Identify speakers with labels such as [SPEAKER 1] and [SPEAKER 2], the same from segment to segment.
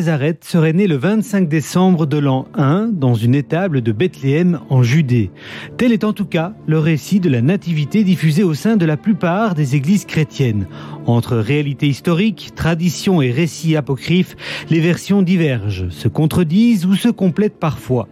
[SPEAKER 1] Nazareth serait né le 25 décembre de l'an 1 dans une étable de Bethléem en Judée. Tel est en tout cas le récit de la nativité diffusé au sein de la plupart des églises chrétiennes. Entre réalité historique, tradition et récits apocryphes, les versions divergent, se contredisent ou se complètent parfois.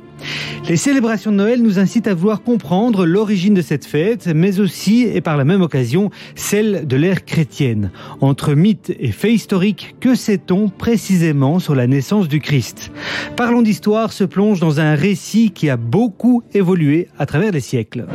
[SPEAKER 1] Les célébrations de Noël nous incitent à vouloir comprendre l'origine de cette fête, mais aussi, et par la même occasion, celle de l'ère chrétienne. Entre mythes et faits historiques, que sait-on précisément sur la naissance du Christ? Parlons d'histoire se plonge dans un récit qui a beaucoup évolué à travers les siècles.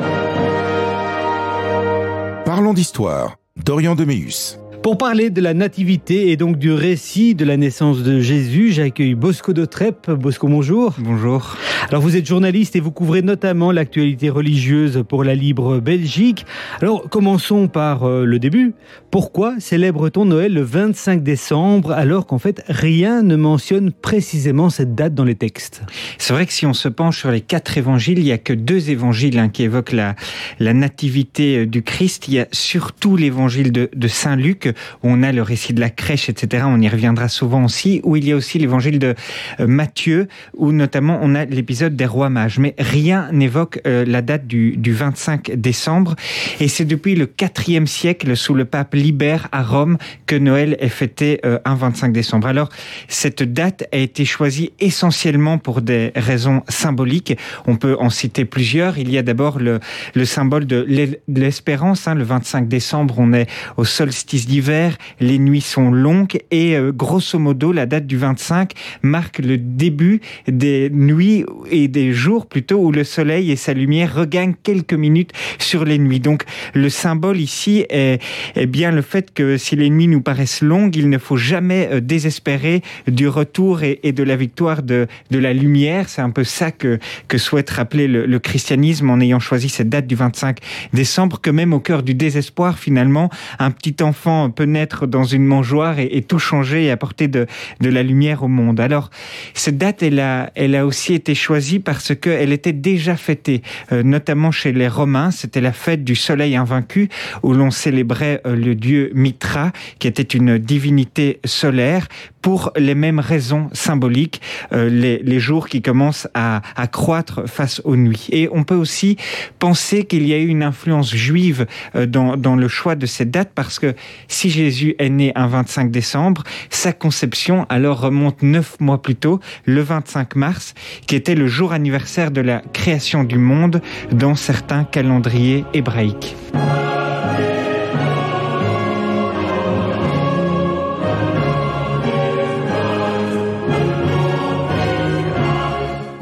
[SPEAKER 2] Parlons d'histoire. Dorian Deméus.
[SPEAKER 1] Pour parler de la nativité et donc du récit de la naissance de Jésus, j'accueille Bosco de Trep. Bosco, bonjour.
[SPEAKER 3] Bonjour.
[SPEAKER 1] Alors vous êtes journaliste et vous couvrez notamment l'actualité religieuse pour la Libre Belgique. Alors commençons par euh, le début. Pourquoi célèbre-t-on Noël le 25 décembre alors qu'en fait rien ne mentionne précisément cette date dans les textes?
[SPEAKER 3] C'est vrai que si on se penche sur les quatre évangiles, il n'y a que deux évangiles hein, qui évoquent la, nativité euh, du Christ. Il y a surtout l'évangile de, Saint Luc où on a le récit de la crèche, etc. On y reviendra souvent aussi, où il y a aussi l'évangile de euh, Matthieu, où notamment on a l'épisode des rois mages. Mais rien n'évoque euh, la date du, 25 décembre. Et c'est depuis le IVe siècle, sous le pape Libère à Rome, que Noël est fêté euh, un 25 décembre. Alors, cette date a été choisie essentiellement pour des raisons symboliques. On peut en citer plusieurs. Il y a d'abord le, symbole de l'espérance. Hein. Le 25 décembre, on est au solstice d'hiver les nuits sont longues et euh, grosso modo la date du 25 marque le début des nuits et des jours plutôt où le soleil et sa lumière regagnent quelques minutes sur les nuits. Donc le symbole ici est, bien le fait que si les nuits nous paraissent longues, il ne faut jamais euh, désespérer du retour et, de la victoire de, de la lumière. C'est un peu ça que, que souhaite rappeler le, christianisme en ayant choisi cette date du 25 décembre, que même au cœur du désespoir, finalement, un petit enfant peut naître dans une mangeoire et, tout changer et apporter de, de, la lumière au monde. Alors, cette date, elle a, elle a aussi été choisie parce qu'elle était déjà fêtée, euh, notamment chez les Romains. C'était la fête du soleil invaincu où l'on célébrait euh, le dieu Mitra, qui était une divinité solaire, pour les mêmes raisons symboliques, euh, les, jours qui commencent à, croître face aux nuits. Et on peut aussi penser qu'il y a eu une influence juive dans, dans le choix de cette date parce que si Jésus est né un 25 décembre, sa conception alors remonte neuf mois plus tôt, le 25 mars, qui était le jour anniversaire de la création du monde dans certains calendriers hébraïques.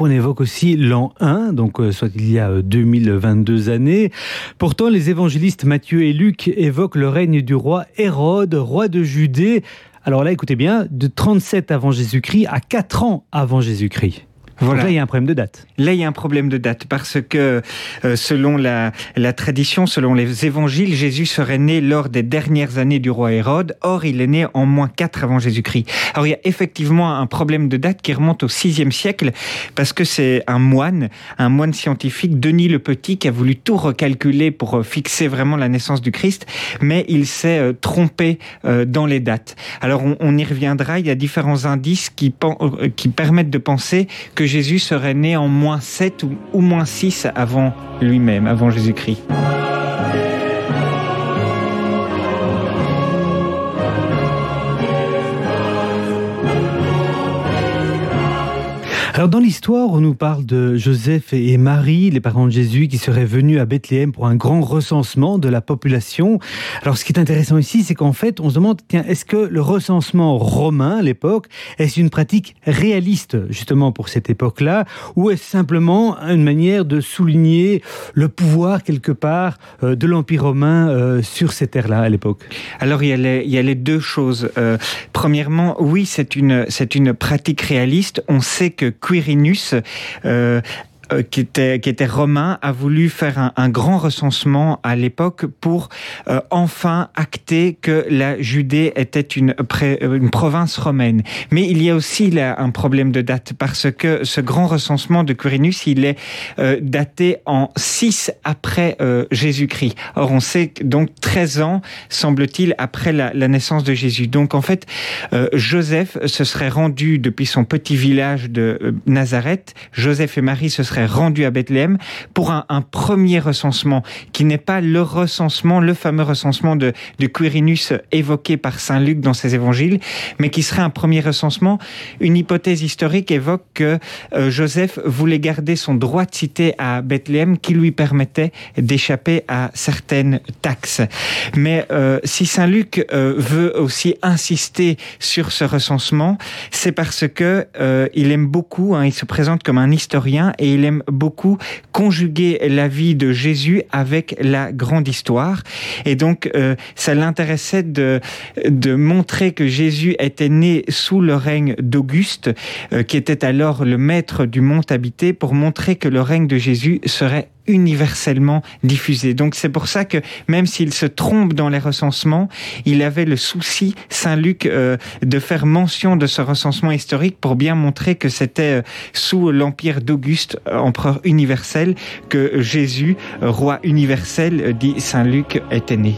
[SPEAKER 1] On évoque aussi l'an 1, donc euh, soit il y a 2022 euh, années. Pourtant, les évangélistes Matthieu et Luc évoquent le règne du roi Hérode, roi de Judée. Alors là, écoutez bien, de 37 avant Jésus-Christ à 4 ans avant Jésus-Christ. Voilà. là, il y a un problème de date.
[SPEAKER 3] Là, il y a un problème de date parce que euh, selon la, la, tradition, selon les évangiles, Jésus serait né lors des dernières années du roi Hérode. Or, il est né en moins 4 avant Jésus-Christ. Alors, il y a effectivement un problème de date qui remonte au 6e siècle parce que c'est un moine, un moine scientifique, Denis le Petit, qui a voulu tout recalculer pour euh, fixer vraiment la naissance du Christ, mais il s'est euh, trompé dans les dates. Alors, on, on, y reviendra. Il y a différents indices qui, qui permettent de penser que Jésus serait né en moins 7 ou, moins 6 avant lui-même, avant Jésus-Christ.
[SPEAKER 1] Alors dans l'histoire, on nous parle de Joseph et Marie, les parents de Jésus, qui seraient venus à Bethléem pour un grand recensement de la population. Alors ce qui est intéressant ici, c'est qu'en fait, on se demande, tiens, est-ce que le recensement romain à l'époque, est-ce une pratique réaliste justement pour cette époque-là, ou est-ce simplement une manière de souligner le pouvoir quelque part euh, de l'Empire romain euh, sur ces terres-là à l'époque?
[SPEAKER 3] Alors il y, a les, deux choses. Euh, premièrement, oui, c'est une, c'est une pratique réaliste. On sait que Quirinus euh, euh, qui était romain, a voulu faire un, grand recensement à l'époque pour euh, enfin acter que la Judée était une, une province romaine. Mais il y a aussi là un problème de date parce que ce grand recensement de Quirinus, il est euh, daté en 6 après euh, Jésus-Christ. Or, on sait donc 13 ans, semble-t-il, après la, la, naissance de Jésus. Donc, en fait, euh, Joseph se serait rendu depuis son petit village de euh, Nazareth. Joseph et Marie se seraient rendus à Bethléem pour un, premier recensement qui n'est pas le recensement, le fameux recensement de, de Quirinus évoqué par Saint Luc dans ses évangiles, mais qui serait un premier recensement. Une hypothèse historique évoque que euh, Joseph voulait garder son droit de cité à Bethléem qui lui permettait d'échapper à certaines taxes. Mais euh, si Saint Luc euh, veut aussi insister sur ce recensement, c'est parce que il aime beaucoup, hein, il se présente comme un historien et il aime beaucoup conjuguer la vie de Jésus avec la grande histoire. Et donc, euh, ça l'intéressait de, de montrer que Jésus était né sous le règne d'Auguste, euh, qui était alors le maître du mont habité, pour montrer que le règne de Jésus serait universellement diffusé. Donc c'est pour ça que même s'il se trompe dans les recensements, il avait le souci, Saint Luc, euh, de faire mention de ce recensement historique pour bien montrer que c'était euh, sous l'empire d'Auguste, euh, empereur universel, que Jésus, roi universel, dit Saint Luc, était né.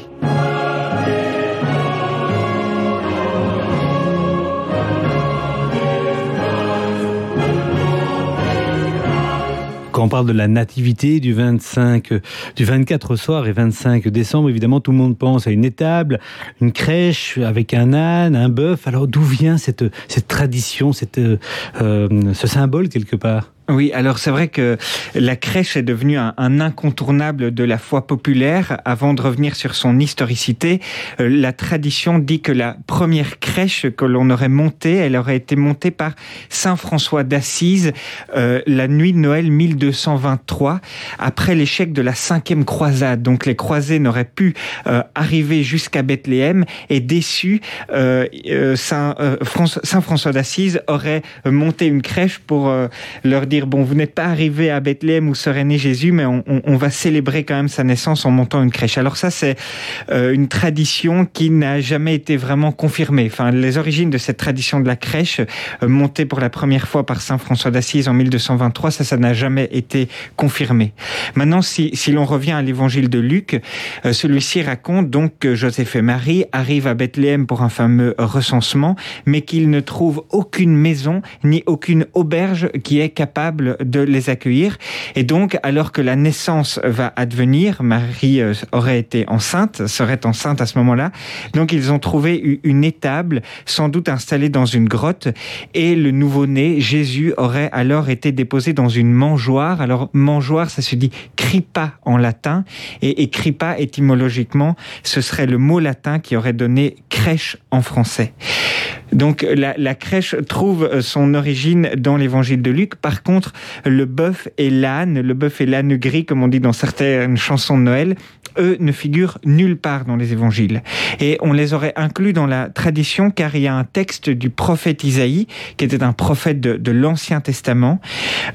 [SPEAKER 1] On parle de la nativité du 25, du 24 soir et 25 décembre, évidemment, tout le monde pense à une étable, une crèche avec un âne, un bœuf. Alors, d'où vient cette, cette tradition, cette, euh, ce symbole quelque part?
[SPEAKER 3] Oui, alors c'est vrai que la crèche est devenue un, incontournable de la foi populaire. Avant de revenir sur son historicité, euh, la tradition dit que la première crèche que l'on aurait montée, elle aurait été montée par Saint François d'Assise euh, la nuit de Noël 1223, après l'échec de la cinquième croisade. Donc les croisés n'auraient pu euh, arriver jusqu'à Bethléem et déçus, euh, Saint, François, Saint François d'Assise aurait monté une crèche pour leur dire dire bon, vous n'êtes pas arrivé à Bethléem où serait né Jésus, mais on, on, va célébrer quand même sa naissance en montant une crèche. Alors ça, c'est euh, une tradition qui n'a jamais été vraiment confirmée. Enfin, les origines de cette tradition de la crèche, euh, montée pour la première fois par saint François d'Assise en 1223, ça, ça n'a jamais été confirmé. Maintenant, si, si l'on revient à l'évangile de Luc, euh, celui-ci raconte donc que Joseph et Marie arrivent à Bethléem pour un fameux recensement, mais qu'ils ne trouvent aucune maison ni aucune auberge qui est capable de les accueillir. Et donc, alors que la naissance va advenir, Marie euh, aurait été enceinte, serait enceinte à ce moment-là. Donc, ils ont trouvé une étable, sans doute installée dans une grotte, et le nouveau-né, Jésus, aurait alors été déposé dans une mangeoire. Alors, mangeoire, ça se dit cripa en latin, et, cripa, étymologiquement, ce serait le mot latin qui aurait donné crèche en français. Donc la, la, crèche trouve son origine dans l'évangile de Luc. Par contre, le bœuf et l'âne, le bœuf et l'âne gris, comme on dit dans certaines chansons de Noël, eux ne figurent nulle part dans les évangiles. Et on les aurait inclus dans la tradition car il y a un texte du prophète Isaïe, qui était un prophète de, l'Ancien Testament,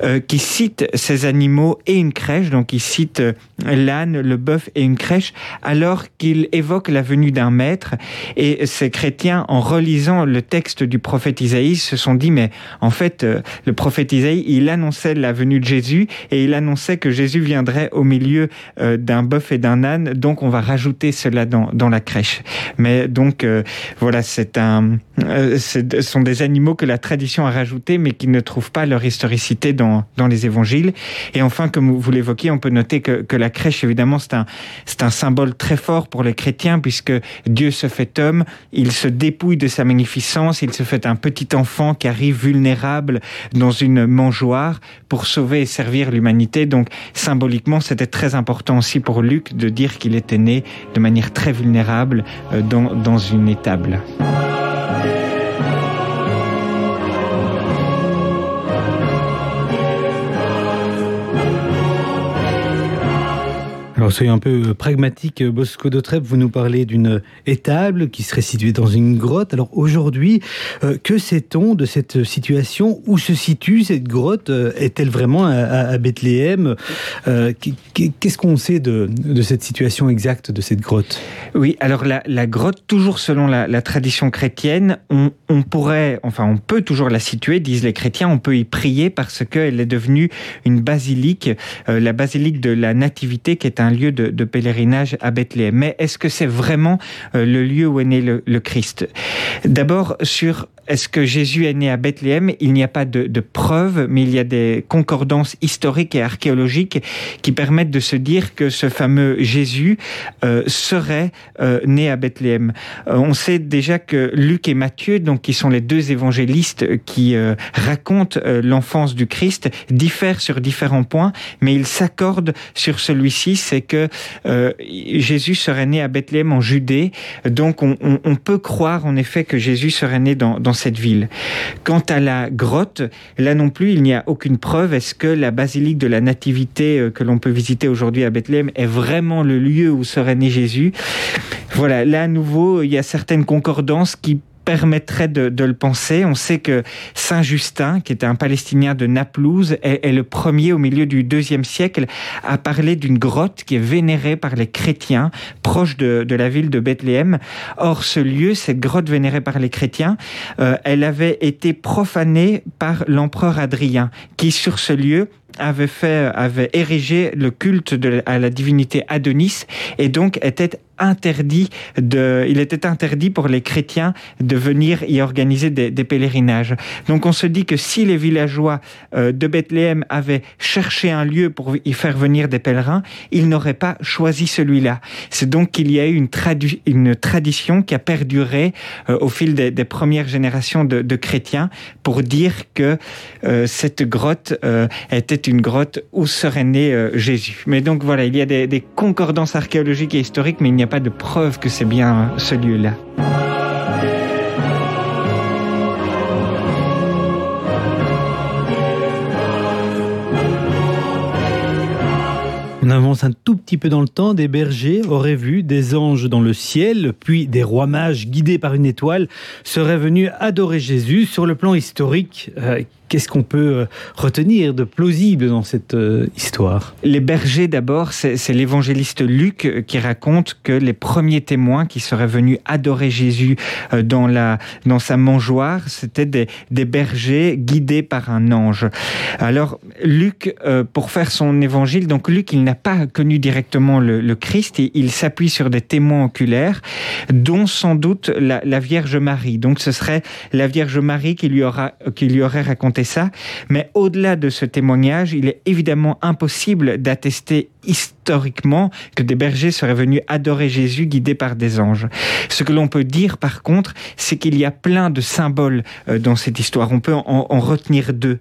[SPEAKER 3] euh, qui cite ces animaux et une crèche. Donc il cite euh, l'âne, le bœuf et une crèche, alors qu'il évoque la venue d'un maître. Et ces chrétiens, en relisant le texte du prophète Isaïe, se sont dit, mais en fait, euh, le prophète Isaïe, il annonçait la venue de Jésus et il annonçait que Jésus viendrait au milieu euh, d'un bœuf et d'un âne, donc on va rajouter cela dans, dans la crèche. Mais donc, euh, voilà, c'est un, euh, ce sont des animaux que la tradition a rajoutés, mais qui ne trouvent pas leur historicité dans, dans les évangiles. Et enfin, comme vous l'évoquiez, on peut noter que, que la crèche, évidemment, c'est un, c'est un symbole très fort pour les chrétiens, puisque Dieu se fait homme, il se dépouille de sa magnificence, il se fait un petit enfant qui arrive vulnérable dans une mangeoire pour sauver et servir l'humanité. Donc, symboliquement, c'était très important aussi pour Luc de dire qu'il était né de manière très vulnérable euh, dans, dans une étable.
[SPEAKER 1] Alors soyons un peu pragmatique, Bosco de Trèbes, vous nous parlez d'une étable qui serait située dans une grotte. Alors aujourd'hui, que sait-on de cette situation? Où se situe cette grotte? Est-elle vraiment à, Bethléem? Qu'est-ce qu'on sait de, cette situation exacte de cette grotte?
[SPEAKER 3] Oui, alors la, grotte, toujours selon la, tradition chrétienne, on, pourrait, enfin on peut toujours la situer, disent les chrétiens, on peut y prier parce qu'elle est devenue une basilique, euh, la basilique de la Nativité, qui est un lieu de, pèlerinage à Bethléem. Mais est-ce que c'est vraiment euh, le lieu où est né le Christ? D'abord, sur est-ce que Jésus est né à Bethléem? Il n'y a pas de, preuves, mais il y a des concordances historiques et archéologiques qui permettent de se dire que ce fameux Jésus euh, serait euh, né à Bethléem. Euh, on sait déjà que Luc et Matthieu, donc qui sont les deux évangélistes qui racontent l'enfance du Christ, diffèrent sur différents points, mais ils s'accordent sur celui-ci, c'est que Jésus serait né à Bethléem en Judée. Donc on, on, on, peut croire en effet que Jésus serait né dans, dans cette ville. Quant à la grotte, là non plus, il n'y a aucune preuve. Est-ce que la basilique de la Nativité euh, que l'on peut visiter aujourd'hui à Bethléem est vraiment le lieu où serait né Jésus? Voilà, là à nouveau, il y a certaines concordances qui permettrait de, le penser. On sait que Saint Justin, qui était un Palestinien de Naplouse, est, le premier au milieu du deuxième siècle à parler d'une grotte qui est vénérée par les chrétiens, proche de, la ville de Bethléem. Or, ce lieu, cette grotte vénérée par les chrétiens, euh, elle avait été profanée par l'empereur Adrien, qui sur ce lieu avait fait, avait érigé le culte de, à la divinité Adonis et donc était interdit de, il était interdit pour les chrétiens de venir y organiser des, pèlerinages. Donc on se dit que si les villageois euh, de Bethléem avaient cherché un lieu pour y faire venir des pèlerins, ils n'auraient pas choisi celui-là. C'est donc qu'il y a eu une, une, tradition qui a perduré euh, au fil des, premières générations de, chrétiens pour dire que euh, cette grotte était une grotte où serait né Jésus. Mais donc voilà, il y a des, concordances archéologiques et historiques, mais il n'y a pas de preuve que c'est bien ce lieu-là.
[SPEAKER 1] On avance un tout petit peu dans le temps, des bergers auraient vu des anges dans le ciel, puis des rois mages guidés par une étoile seraient venus adorer Jésus. Sur le plan historique, euh, Qu'est-ce qu'on peut euh, retenir de plausible dans cette euh, histoire?
[SPEAKER 3] Les bergers, d'abord, c'est l'évangéliste Luc euh, qui raconte que les premiers témoins qui seraient venus adorer Jésus dans, la, dans sa mangeoire, c'était des, bergers guidés par un ange. Alors, Luc, pour faire son évangile, donc Luc, il n'a pas connu directement le, le Christ, et il s'appuie sur des témoins oculaires, dont sans doute la, la, Vierge Marie. Donc, ce serait la Vierge Marie qui lui, aura, qui lui aurait raconté ça. Mais au-delà de ce témoignage, il est évidemment impossible d'attester historiquement que des bergers seraient venus adorer Jésus guidés par des anges. Ce que l'on peut dire par contre, c'est qu'il y a plein de symboles euh, dans cette histoire. On peut en, retenir deux.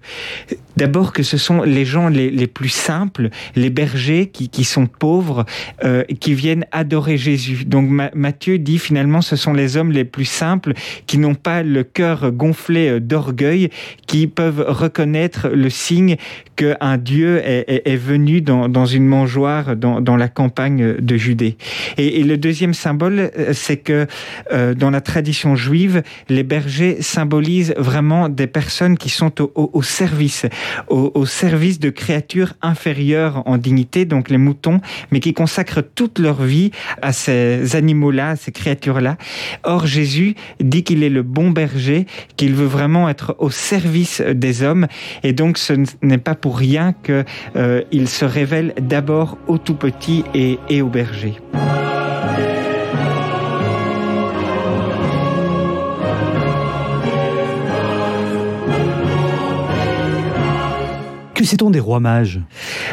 [SPEAKER 3] D'abord que ce sont les gens les, plus simples, les bergers qui, sont pauvres, euh, qui viennent adorer Jésus. Donc Matthieu dit finalement ce sont les hommes les plus simples qui n'ont pas le cœur gonflé euh, d'orgueil, qui peuvent reconnaître le signe qu'un Dieu est, venu dans, dans une mangeoire dans, dans, la campagne de Judée. Et, le deuxième symbole, euh, c'est que euh, dans la tradition juive, les bergers symbolisent vraiment des personnes qui sont au, service, au, au, service de créatures inférieures en dignité, donc les moutons, mais qui consacrent toute leur vie à ces animaux-là, à ces créatures-là. Or, Jésus dit qu'il est le bon berger, qu'il veut vraiment être au service des hommes, et donc ce n'est pas pour rien qu'il euh, se révèle d'abord au tout petit et, et au berger.
[SPEAKER 1] Que sait-on des rois mages?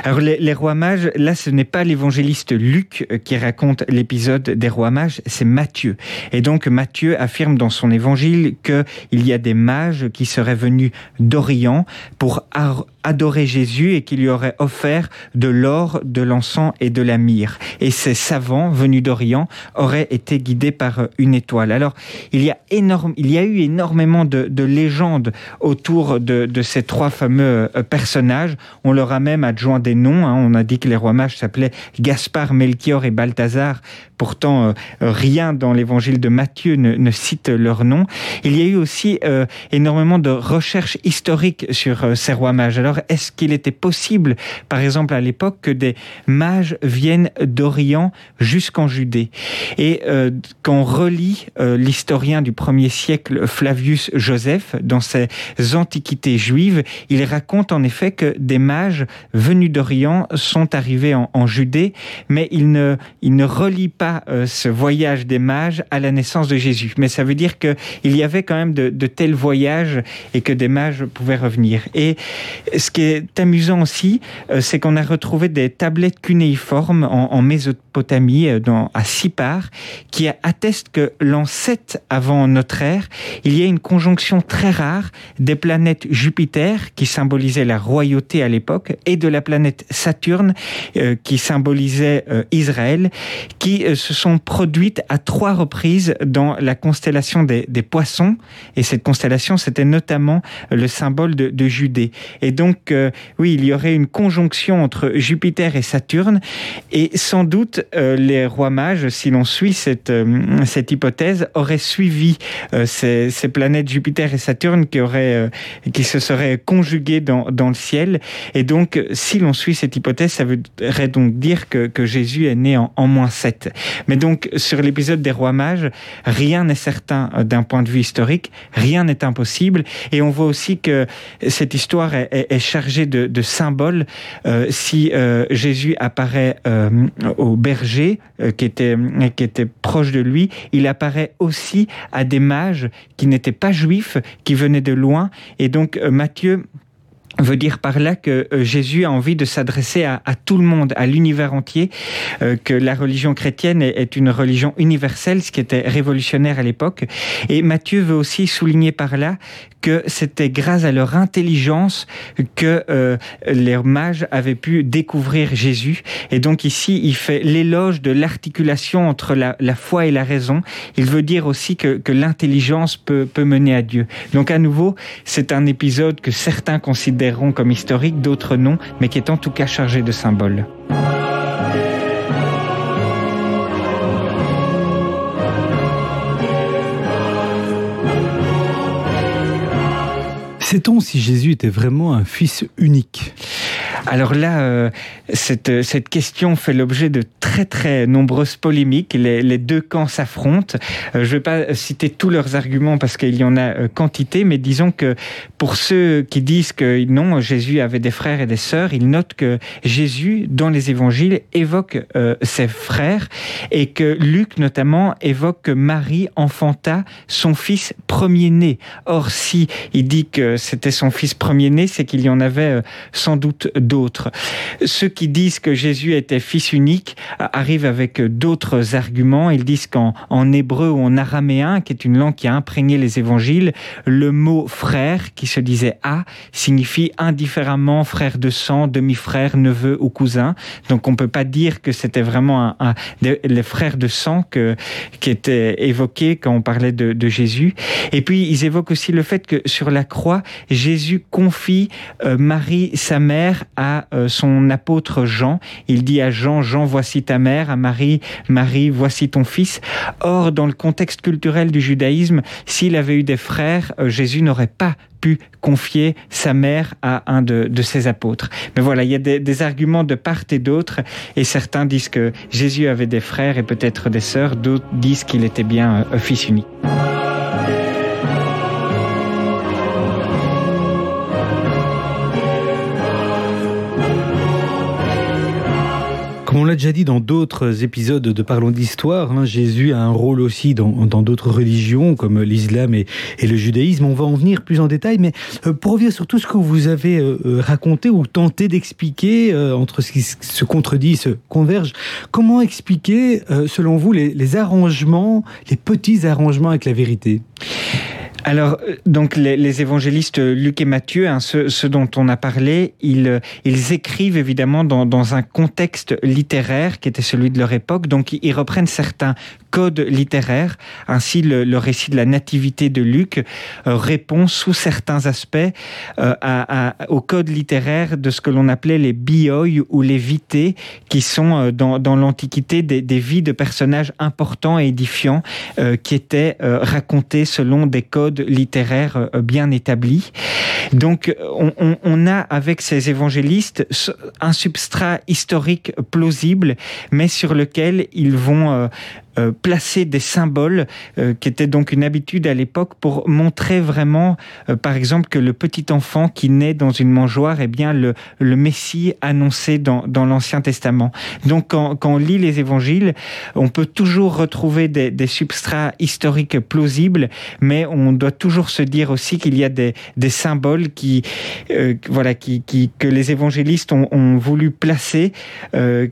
[SPEAKER 3] Alors les, rois mages, là ce n'est pas l'évangéliste Luc qui raconte l'épisode des rois mages, c'est Matthieu. Et donc Matthieu affirme dans son évangile qu'il y a des mages qui seraient venus d'Orient pour adorer Jésus et qui lui auraient offert de l'or, de l'encens et de la myrrhe. Et ces savants venus d'Orient auraient été guidés par euh, une étoile. Alors, il y a, énorme, il y a eu énormément de, légendes autour de, ces trois fameux euh, personnages. On leur a même adjoint des noms. Hein. On a dit que les rois mages s'appelaient Gaspard, Melchior et Balthazar. Pourtant, rien dans l'évangile de Matthieu ne, cite leur nom. Il y a eu aussi énormément de recherches historiques sur ces rois mages. Alors, est-ce qu'il était possible, par exemple à l'époque, que des mages viennent d'Orient jusqu'en Judée? Et quand on relit l'historien du premier siècle, Flavius Joseph, dans ses antiquités juives, il raconte en effet que des mages venus d'Orient sont arrivés en, Judée, mais il ne, il ne relie pas euh, ce voyage des mages à la naissance de Jésus. Mais ça veut dire qu'il y avait quand même de, tels voyages et que des mages pouvaient revenir. Et ce qui est amusant aussi, euh, c'est qu'on a retrouvé des tablettes cunéiformes en, Mésopotamie, euh, dans, à Sipar, qui attestent que l'an 7 avant notre ère, il y a une conjonction très rare des planètes Jupiter, qui symbolisait la royauté à l'époque, et de la planète Saturne, euh, qui symbolisait Israël, qui se sont produites à trois reprises dans la constellation des, poissons. Et cette constellation, c'était notamment le symbole de, de Judée. Et donc, oui, il y aurait une conjonction entre Jupiter et Saturne, et sans doute les rois mages, si l'on suit cette, cette hypothèse, auraient suivi ces, planètes Jupiter et Saturne qui auraient, qui se seraient conjuguées dans, dans le ciel. Et donc, si l'on suit cette hypothèse, ça voudrait donc dire que, que Jésus est né en, moins 7. Mais donc, sur l'épisode des rois mages, rien n'est certain euh, d'un point de vue historique, rien n'est impossible. Et on voit aussi que cette histoire est, chargée de, symboles. Euh, si euh, Jésus apparaît euh, au berger qui, était, qui était proche de lui, il apparaît aussi à des mages qui n'étaient pas juifs, qui venaient de loin. Et donc, Matthieu veut dire par là que euh, Jésus a envie de s'adresser à, tout le monde, à l'univers entier, euh, que la religion chrétienne est, une religion universelle, ce qui était révolutionnaire à l'époque. Et Matthieu veut aussi souligner par là que c'était grâce à leur intelligence que euh, les mages avaient pu découvrir Jésus. Et donc ici, il fait l'éloge de l'articulation entre la, foi et la raison. Il veut dire aussi que, que l'intelligence peut, peut mener à Dieu. Donc à nouveau, c'est un épisode que certains considèrent comme historique, d'autres non, mais qui est en tout cas chargé de symboles.
[SPEAKER 1] Sait-on si Jésus était vraiment un fils unique?
[SPEAKER 3] Alors là, euh, cette, cette question fait l'objet de très très nombreuses polémiques. Les, les deux camps s'affrontent. Euh, je ne vais pas citer tous leurs arguments parce qu'il y en a euh, quantité, mais disons que pour ceux qui disent que non, Jésus avait des frères et des sœurs, ils notent que Jésus, dans les évangiles, évoque ses frères et que Luc notamment évoque que Marie enfanta son fils premier-né. Or, si il dit que c'était son fils premier-né, c'est qu'il y en avait sans doute d'autres. Ceux qui disent que Jésus était fils unique arrivent avec d'autres arguments. Ils disent qu'en en hébreu ou en araméen, qui est une langue qui a imprégné les évangiles, le mot frère, qui se disait a, signifie indifféremment frère de sang, demi-frère, neveu ou cousin. Donc on peut pas dire que c'était vraiment un, les frères de sang qui étaient évoqués quand on parlait de, de, Jésus. Et puis ils évoquent aussi le fait que sur la croix, Jésus confie euh, Marie, sa mère, à euh, son apôtre Jean. Il dit à Jean, Jean, voici ta mère, à Marie, Marie, voici ton fils. Or, dans le contexte culturel du judaïsme, s'il avait eu des frères, euh, Jésus n'aurait pas pu confier sa mère à un de, ses apôtres. Mais voilà, il y a des, arguments de part et d'autre, et certains disent que Jésus avait des frères et peut-être des sœurs, d'autres disent qu'il était bien euh, fils unique.
[SPEAKER 1] On l'a déjà dit dans d'autres épisodes de Parlons d'Histoire, hein, Jésus a un rôle aussi dans d'autres religions comme l'islam et, le judaïsme. On va en venir plus en détail, mais euh, pour revenir sur tout ce que vous avez euh, euh, raconté ou tenté d'expliquer entre ce qui se contredit, se converge, comment expliquer, selon vous, les, les arrangements, les petits arrangements avec la vérité?
[SPEAKER 3] Alors, euh, donc les, les, évangélistes Luc et Matthieu, hein, ceux, dont on a parlé, ils, euh, ils écrivent évidemment dans, dans, un contexte littéraire qui était celui de leur époque. Donc, ils reprennent certains code littéraire. Ainsi, le, récit de la nativité de Luc répond sous certains aspects au code littéraire de ce que l'on appelait les bioi ou les vités, qui sont dans, l'Antiquité des, des, vies de personnages importants et édifiants qui étaient racontés selon des codes littéraires bien établis. Donc, on, a avec ces évangélistes un substrat historique plausible, mais sur lequel ils vont euh, euh, placer des symboles, euh, qui était donc une habitude à l'époque pour montrer vraiment, euh, par exemple, que le petit enfant qui naît dans une mangeoire est bien le, le Messie annoncé dans, dans l'Ancien Testament. Donc quand, quand, on lit les évangiles, on peut toujours retrouver des, des substrats historiques plausibles, mais on doit toujours se dire aussi qu'il y a des, des symboles qui, voilà, qui, qui, que les évangélistes ont, ont voulu placer,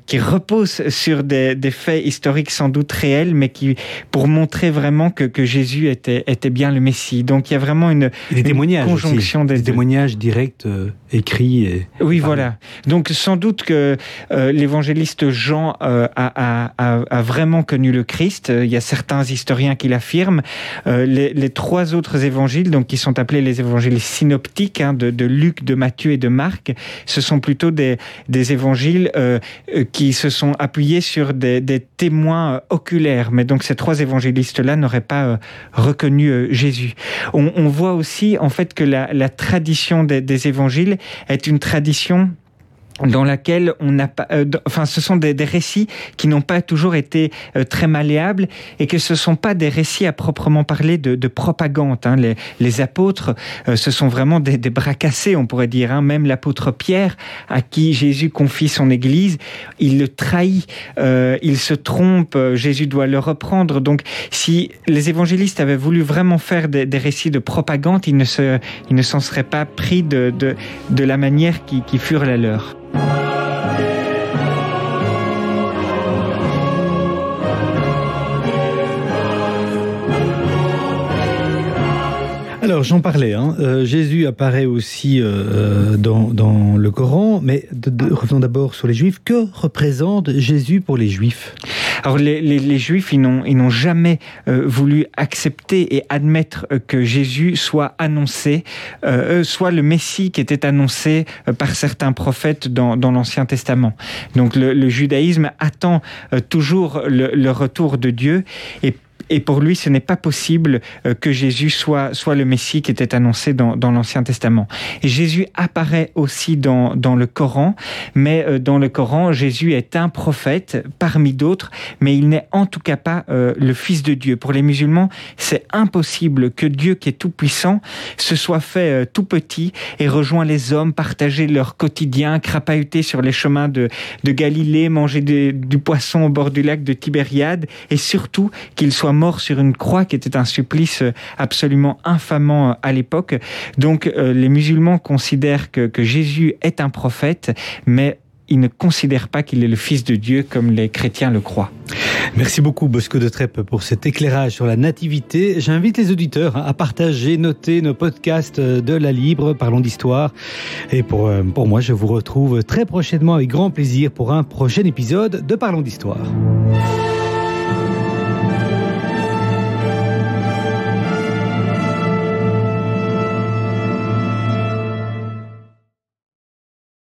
[SPEAKER 3] qui reposent sur des, des faits historiques sans doute réels mais qui pour montrer vraiment que, que Jésus était, était bien le Messie. Donc il y a vraiment une,
[SPEAKER 1] des témoignages
[SPEAKER 3] conjonction
[SPEAKER 1] des, témoignages directs euh, écrits. Et,
[SPEAKER 3] oui, voilà. Donc sans doute que euh, l'évangéliste Jean euh, a, a, a, vraiment connu le Christ. Il y a certains historiens qui l'affirment. Les, les, trois autres évangiles, donc qui sont appelés les évangiles synoptiques hein, de, de, Luc, de Matthieu et de Marc, ce sont plutôt des, des évangiles qui se sont appuyés sur des, des témoins oculaires mais donc ces trois évangélistes-là n'auraient pas euh, reconnu euh, Jésus. On, voit aussi en fait que la, tradition des évangiles est une tradition dans laquelle on n'a pas, euh, enfin, ce sont des, des récits qui n'ont pas toujours été euh, très malléables et que ce sont pas des récits à proprement parler de, de propagande. Hein. Les, les, apôtres, euh, ce sont vraiment des, des, bras cassés, on pourrait dire. Hein. Même l'apôtre Pierre, à qui Jésus confie son Église, il le trahit, il se trompe. Jésus doit le reprendre. Donc, si les évangélistes avaient voulu vraiment faire des, des récits de propagande, ils ne se, ils ne s'en seraient pas pris de, de, de la manière qui, qui furent la leur.
[SPEAKER 1] Alors j'en parlais, hein. euh, Jésus apparaît aussi euh, euh dans, le Coran, mais revenons d'abord sur les Juifs. Que représente Jésus pour les Juifs?
[SPEAKER 3] Alors les, les, les Juifs, ils n'ont jamais euh, voulu accepter et admettre euh, que Jésus soit annoncé, euh, soit le Messie qui était annoncé par certains prophètes dans, dans l'Ancien Testament. Donc le, le, judaïsme attend toujours le, le retour de Dieu et pour lui, ce n'est pas possible euh, que Jésus soit, soit le Messie qui était annoncé dans, dans l'Ancien Testament. Jésus apparaît aussi dans, dans le Coran, mais euh, dans le Coran, Jésus est un prophète parmi d'autres, mais il n'est en tout cas pas euh, le Fils de Dieu. Pour les musulmans, c'est impossible que Dieu, qui est tout-puissant, se soit fait tout petit et rejoint les hommes, partager leur quotidien, crapahuter sur les chemins de, de Galilée, manger du poisson au bord du lac de Tibériade, et surtout qu'il soit mort sur une croix qui était un supplice euh, absolument infamant euh, à l'époque. Donc euh, les musulmans considèrent que, Jésus est un prophète, mais ils ne considèrent pas qu'il est le Fils de Dieu comme les chrétiens le croient.
[SPEAKER 1] Merci beaucoup Bosco de Treppe pour cet éclairage sur la nativité. J'invite les auditeurs à partager, noter nos podcasts de la Libre, parlons d'histoire. Et pour, pour moi, je vous retrouve très prochainement avec grand plaisir pour un prochain épisode de Parlons d'histoire.